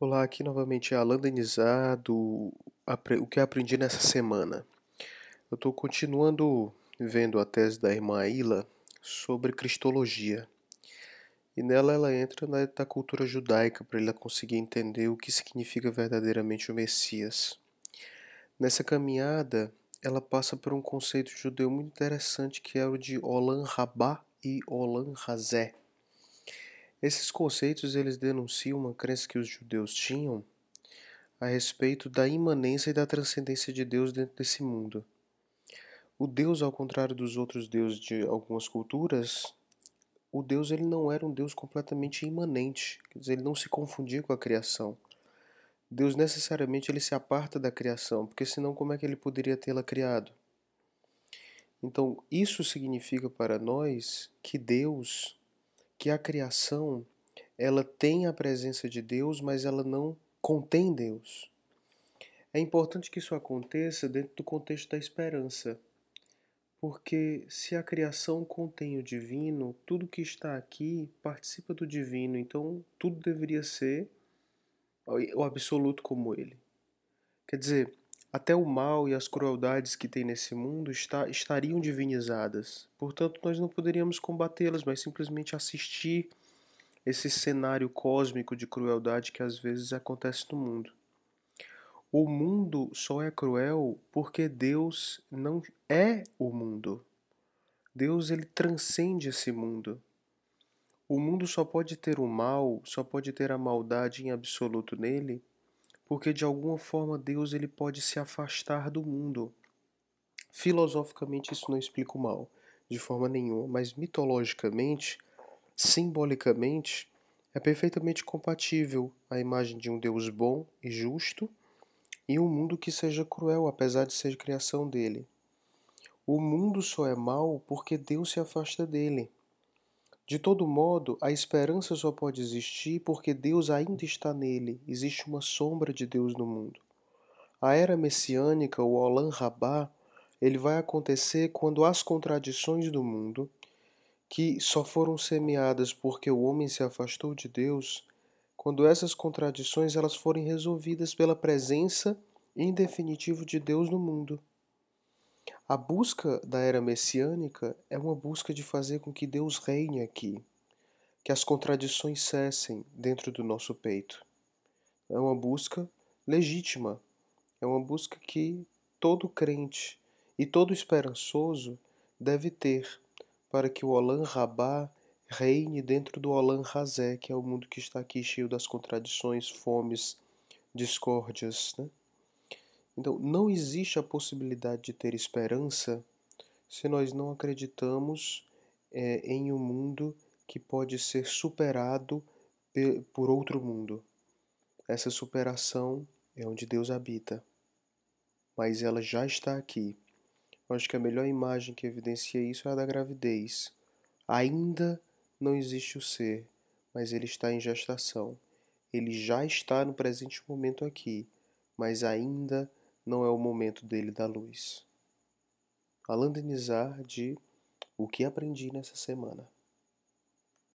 Olá, aqui novamente é Alan Denizar do O que aprendi nessa semana. Eu estou continuando vendo a tese da irmã Aila sobre cristologia. E nela ela entra na cultura judaica para ela conseguir entender o que significa verdadeiramente o Messias. Nessa caminhada, ela passa por um conceito judeu muito interessante que é o de Olam Rabá e Olam Razé esses conceitos eles denunciam uma crença que os judeus tinham a respeito da imanência e da transcendência de Deus dentro desse mundo. O Deus, ao contrário dos outros deuses de algumas culturas, o Deus ele não era um Deus completamente imanente, quer dizer, ele não se confundia com a criação. Deus necessariamente ele se aparta da criação, porque senão como é que ele poderia tê-la criado? Então, isso significa para nós que Deus que a criação ela tem a presença de Deus, mas ela não contém Deus. É importante que isso aconteça dentro do contexto da esperança. Porque se a criação contém o divino, tudo que está aqui participa do divino, então tudo deveria ser o absoluto como ele. Quer dizer, até o mal e as crueldades que tem nesse mundo está, estariam divinizadas. Portanto, nós não poderíamos combatê-las, mas simplesmente assistir esse cenário cósmico de crueldade que às vezes acontece no mundo. O mundo só é cruel porque Deus não é o mundo. Deus ele transcende esse mundo. O mundo só pode ter o mal, só pode ter a maldade em absoluto nele porque de alguma forma Deus ele pode se afastar do mundo. Filosoficamente isso não explica o mal, de forma nenhuma, mas mitologicamente, simbolicamente, é perfeitamente compatível a imagem de um Deus bom e justo e um mundo que seja cruel, apesar de ser criação dele. O mundo só é mal porque Deus se afasta dele. De todo modo, a esperança só pode existir porque Deus ainda está nele, existe uma sombra de Deus no mundo. A era messiânica, o Olam Rabá, ele vai acontecer quando as contradições do mundo, que só foram semeadas porque o homem se afastou de Deus, quando essas contradições elas forem resolvidas pela presença em definitivo de Deus no mundo. A busca da era messiânica é uma busca de fazer com que Deus reine aqui, que as contradições cessem dentro do nosso peito. É uma busca legítima, é uma busca que todo crente e todo esperançoso deve ter para que o Olam Rabá reine dentro do Olam Razé, que é o mundo que está aqui cheio das contradições, fomes, discórdias. Né? Então, não existe a possibilidade de ter esperança se nós não acreditamos é, em um mundo que pode ser superado por outro mundo. Essa superação é onde Deus habita, mas ela já está aqui. Acho que a melhor imagem que evidencia isso é a da gravidez. Ainda não existe o ser, mas ele está em gestação. Ele já está no presente momento aqui, mas ainda não é o momento dele da luz. Alan Denizar de O que aprendi nessa semana.